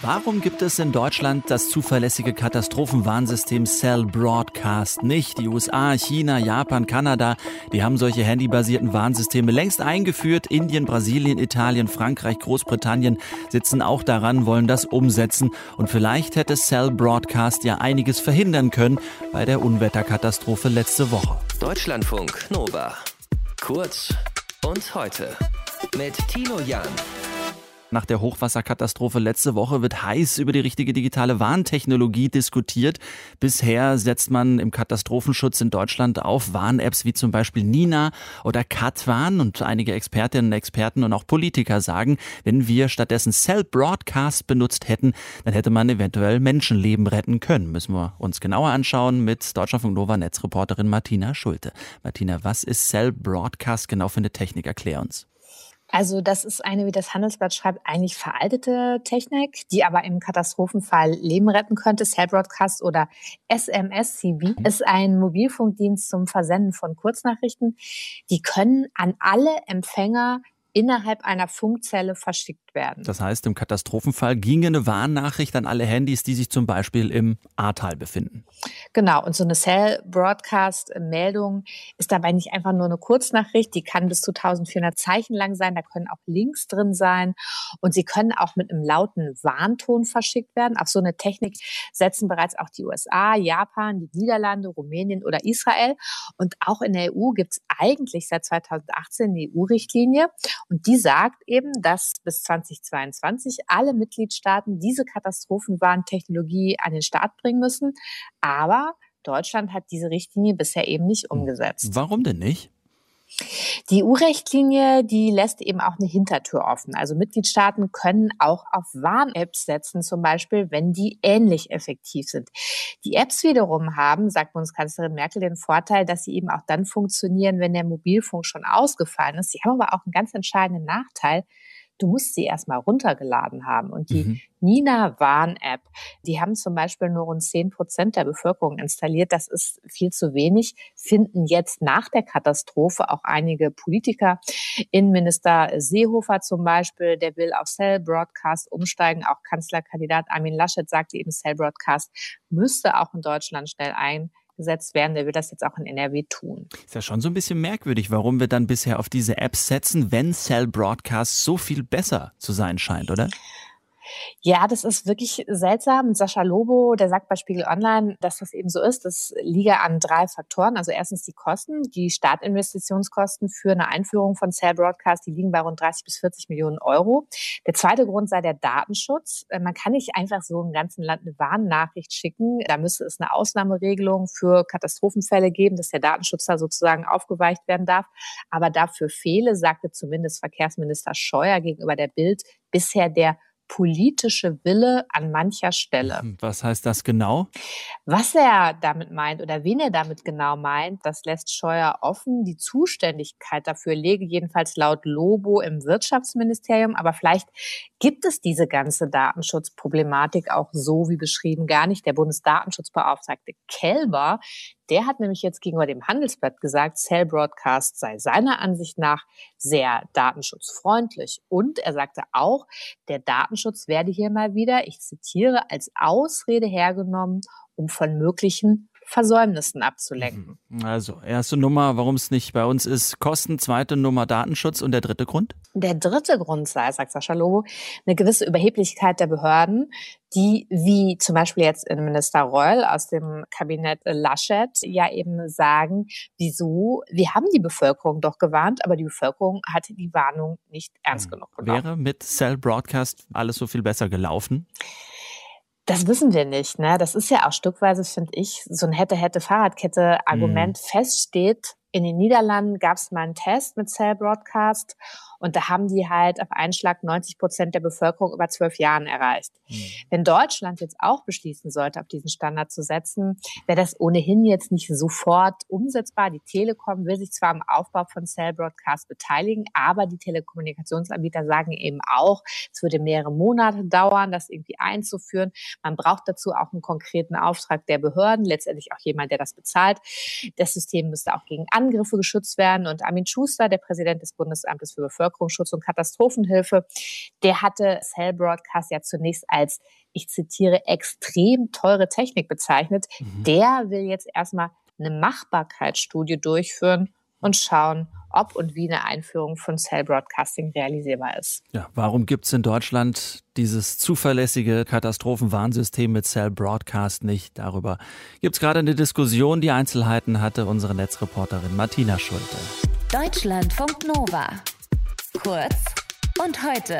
Warum gibt es in Deutschland das zuverlässige Katastrophenwarnsystem Cell Broadcast nicht? Die USA, China, Japan, Kanada, die haben solche handybasierten Warnsysteme längst eingeführt. Indien, Brasilien, Italien, Frankreich, Großbritannien sitzen auch daran, wollen das umsetzen. Und vielleicht hätte Cell Broadcast ja einiges verhindern können bei der Unwetterkatastrophe letzte Woche. Deutschlandfunk Nova. Kurz und heute mit Tino Jan. Nach der Hochwasserkatastrophe letzte Woche wird heiß über die richtige digitale Warntechnologie diskutiert. Bisher setzt man im Katastrophenschutz in Deutschland auf Warn-Apps wie zum Beispiel Nina oder Katwarn und einige Expertinnen und Experten und auch Politiker sagen, wenn wir stattdessen Cell Broadcast benutzt hätten, dann hätte man eventuell Menschenleben retten können. Müssen wir uns genauer anschauen mit Deutschlandfunk Nova Netzreporterin Martina Schulte. Martina, was ist Cell Broadcast genau für eine Technik? Erklär uns. Also das ist eine, wie das Handelsblatt schreibt, eigentlich veraltete Technik, die aber im Katastrophenfall Leben retten könnte. Cell Broadcast oder SMS-CB mhm. ist ein Mobilfunkdienst zum Versenden von Kurznachrichten. Die können an alle Empfänger innerhalb einer Funkzelle verschickt werden. Das heißt, im Katastrophenfall ginge eine Warnnachricht an alle Handys, die sich zum Beispiel im Ahrtal befinden. Genau, und so eine Cell-Broadcast-Meldung ist dabei nicht einfach nur eine Kurznachricht, die kann bis zu 1400 Zeichen lang sein, da können auch Links drin sein und sie können auch mit einem lauten Warnton verschickt werden. Auf so eine Technik setzen bereits auch die USA, Japan, die Niederlande, Rumänien oder Israel. Und auch in der EU gibt es eigentlich seit 2018 eine EU-Richtlinie und die sagt eben, dass bis 2022 alle Mitgliedstaaten diese Katastrophenwarntechnologie an den Start bringen müssen. Aber Deutschland hat diese Richtlinie bisher eben nicht hm. umgesetzt. Warum denn nicht? Die EU-Richtlinie, die lässt eben auch eine Hintertür offen. Also Mitgliedstaaten können auch auf Warn-Apps setzen, zum Beispiel, wenn die ähnlich effektiv sind. Die Apps wiederum haben, sagt Bundeskanzlerin Merkel, den Vorteil, dass sie eben auch dann funktionieren, wenn der Mobilfunk schon ausgefallen ist. Sie haben aber auch einen ganz entscheidenden Nachteil du musst sie erstmal runtergeladen haben. Und die mhm. Nina Warn-App, die haben zum Beispiel nur rund 10 Prozent der Bevölkerung installiert. Das ist viel zu wenig, finden jetzt nach der Katastrophe auch einige Politiker. Innenminister Seehofer zum Beispiel, der will auf Cell Broadcast umsteigen. Auch Kanzlerkandidat Armin Laschet sagte eben, Cell Broadcast müsste auch in Deutschland schnell ein gesetzt werden. Der will das jetzt auch in NRW tun. Ist ja schon so ein bisschen merkwürdig, warum wir dann bisher auf diese Apps setzen, wenn Cell Broadcast so viel besser zu sein scheint, oder? Ja, das ist wirklich seltsam. Sascha Lobo, der sagt bei Spiegel Online, dass das eben so ist. Das liege an drei Faktoren. Also erstens die Kosten. Die Startinvestitionskosten für eine Einführung von Cell Broadcast, die liegen bei rund 30 bis 40 Millionen Euro. Der zweite Grund sei der Datenschutz. Äh, man kann nicht einfach so im ganzen Land eine Warnnachricht schicken. Da müsste es eine Ausnahmeregelung für Katastrophenfälle geben, dass der Datenschutz da sozusagen aufgeweicht werden darf. Aber dafür fehle, sagte zumindest Verkehrsminister Scheuer gegenüber der Bild, bisher der politische Wille an mancher Stelle. Hm, was heißt das genau? Was er damit meint oder wen er damit genau meint, das lässt Scheuer offen. Die Zuständigkeit dafür lege jedenfalls laut Lobo im Wirtschaftsministerium. Aber vielleicht gibt es diese ganze Datenschutzproblematik auch so wie beschrieben gar nicht. Der Bundesdatenschutzbeauftragte Kelber, der hat nämlich jetzt gegenüber dem Handelsblatt gesagt, Cell Broadcast sei seiner Ansicht nach sehr datenschutzfreundlich. Und er sagte auch, der Datenschutz werde hier mal wieder, ich zitiere, als Ausrede hergenommen, um von möglichen Versäumnissen abzulenken. Mhm. Also, erste Nummer, warum es nicht bei uns ist, Kosten, zweite Nummer Datenschutz und der dritte Grund? Der dritte Grund sei, sagt Sascha Lobo, eine gewisse Überheblichkeit der Behörden, die, wie zum Beispiel jetzt Innenminister Reul aus dem Kabinett Laschet, ja eben sagen, wieso, wir haben die Bevölkerung doch gewarnt, aber die Bevölkerung hatte die Warnung nicht ernst genug genommen. Wäre mit Cell Broadcast alles so viel besser gelaufen? Das wissen wir nicht. Ne? Das ist ja auch stückweise, finde ich, so ein hätte-hätte-Fahrradkette-Argument mhm. feststeht. In den Niederlanden gab es mal einen Test mit Cell Broadcast und da haben die halt auf einen Schlag 90 Prozent der Bevölkerung über zwölf Jahren erreicht. Mhm. Wenn Deutschland jetzt auch beschließen sollte, auf diesen Standard zu setzen, wäre das ohnehin jetzt nicht sofort umsetzbar. Die Telekom will sich zwar am Aufbau von Cell Broadcast beteiligen, aber die Telekommunikationsanbieter sagen eben auch, es würde mehrere Monate dauern, das irgendwie einzuführen. Man braucht dazu auch einen konkreten Auftrag der Behörden, letztendlich auch jemand, der das bezahlt. Das System müsste auch gegen Angriffe geschützt werden. Und Armin Schuster, der Präsident des Bundesamtes für Bevölkerung Bevölkerungsschutz und Katastrophenhilfe, der hatte Cell Broadcast ja zunächst als ich zitiere, extrem teure Technik bezeichnet. Mhm. Der will jetzt erstmal eine Machbarkeitsstudie durchführen und schauen, ob und wie eine Einführung von Cell Broadcasting realisierbar ist. Ja, warum gibt es in Deutschland dieses zuverlässige Katastrophenwarnsystem mit Cell Broadcast nicht? Darüber gibt es gerade eine Diskussion. Die Einzelheiten hatte unsere Netzreporterin Martina Schulte. Deutschlandfunk Nova. Kurz und heute.